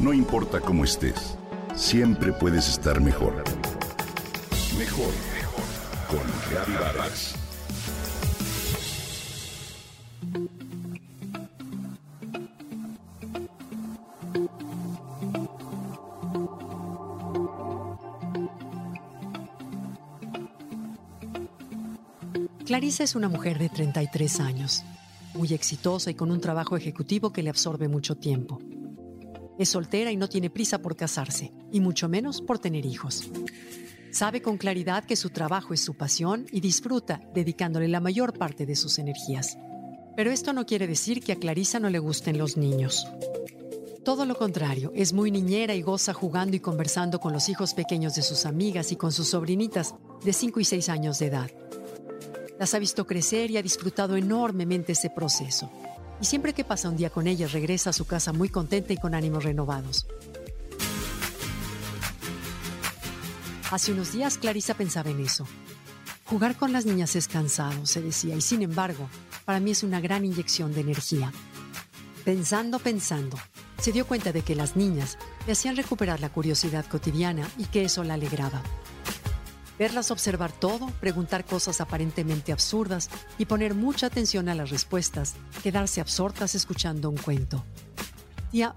No importa cómo estés, siempre puedes estar mejor. Mejor, mejor. Con Reavivadas. Clarisa es una mujer de 33 años, muy exitosa y con un trabajo ejecutivo que le absorbe mucho tiempo. Es soltera y no tiene prisa por casarse, y mucho menos por tener hijos. Sabe con claridad que su trabajo es su pasión y disfruta dedicándole la mayor parte de sus energías. Pero esto no quiere decir que a Clarisa no le gusten los niños. Todo lo contrario, es muy niñera y goza jugando y conversando con los hijos pequeños de sus amigas y con sus sobrinitas de 5 y 6 años de edad. Las ha visto crecer y ha disfrutado enormemente ese proceso y siempre que pasa un día con ellas regresa a su casa muy contenta y con ánimos renovados. Hace unos días Clarisa pensaba en eso. Jugar con las niñas es cansado, se decía, y sin embargo, para mí es una gran inyección de energía. Pensando, pensando, se dio cuenta de que las niñas le hacían recuperar la curiosidad cotidiana y que eso la alegraba. Verlas observar todo, preguntar cosas aparentemente absurdas y poner mucha atención a las respuestas, quedarse absortas escuchando un cuento. Tía,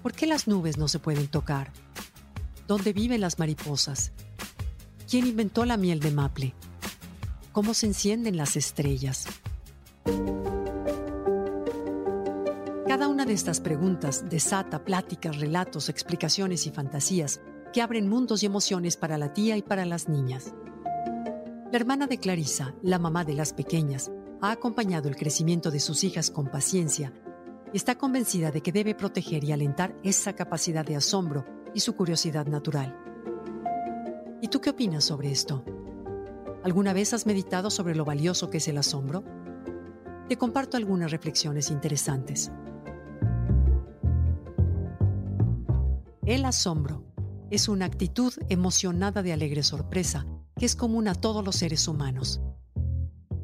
¿por qué las nubes no se pueden tocar? ¿Dónde viven las mariposas? ¿Quién inventó la miel de maple? ¿Cómo se encienden las estrellas? Cada una de estas preguntas desata pláticas, relatos, explicaciones y fantasías que abren mundos y emociones para la tía y para las niñas. La hermana de Clarisa, la mamá de las pequeñas, ha acompañado el crecimiento de sus hijas con paciencia y está convencida de que debe proteger y alentar esa capacidad de asombro y su curiosidad natural. ¿Y tú qué opinas sobre esto? ¿Alguna vez has meditado sobre lo valioso que es el asombro? Te comparto algunas reflexiones interesantes. El asombro es una actitud emocionada de alegre sorpresa que es común a todos los seres humanos.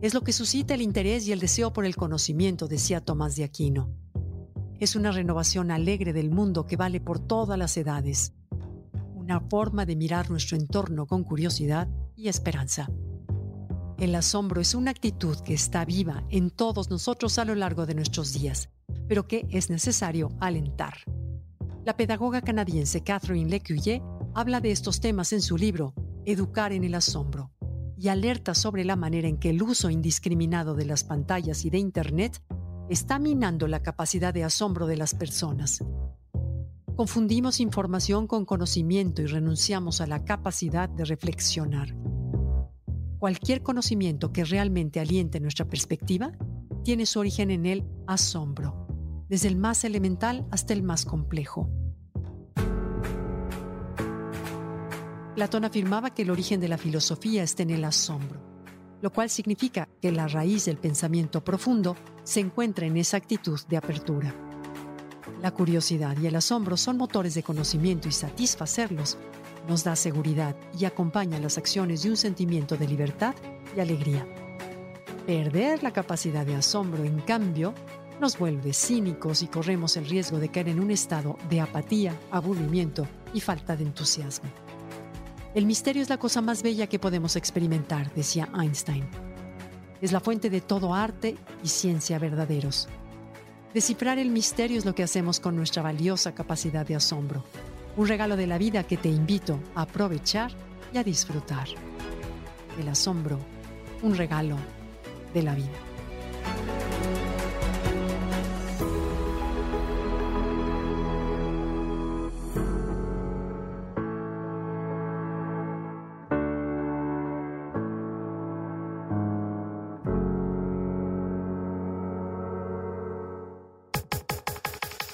Es lo que suscita el interés y el deseo por el conocimiento, decía Tomás de Aquino. Es una renovación alegre del mundo que vale por todas las edades, una forma de mirar nuestro entorno con curiosidad y esperanza. El asombro es una actitud que está viva en todos nosotros a lo largo de nuestros días, pero que es necesario alentar. La pedagoga canadiense Catherine Lecuyer habla de estos temas en su libro Educar en el Asombro y alerta sobre la manera en que el uso indiscriminado de las pantallas y de Internet está minando la capacidad de asombro de las personas. Confundimos información con conocimiento y renunciamos a la capacidad de reflexionar. Cualquier conocimiento que realmente aliente nuestra perspectiva tiene su origen en el asombro desde el más elemental hasta el más complejo. Platón afirmaba que el origen de la filosofía está en el asombro, lo cual significa que la raíz del pensamiento profundo se encuentra en esa actitud de apertura. La curiosidad y el asombro son motores de conocimiento y satisfacerlos nos da seguridad y acompaña las acciones de un sentimiento de libertad y alegría. Perder la capacidad de asombro, en cambio, nos vuelve cínicos y corremos el riesgo de caer en un estado de apatía, aburrimiento y falta de entusiasmo. El misterio es la cosa más bella que podemos experimentar, decía Einstein. Es la fuente de todo arte y ciencia verdaderos. Descifrar el misterio es lo que hacemos con nuestra valiosa capacidad de asombro, un regalo de la vida que te invito a aprovechar y a disfrutar. El asombro, un regalo de la vida.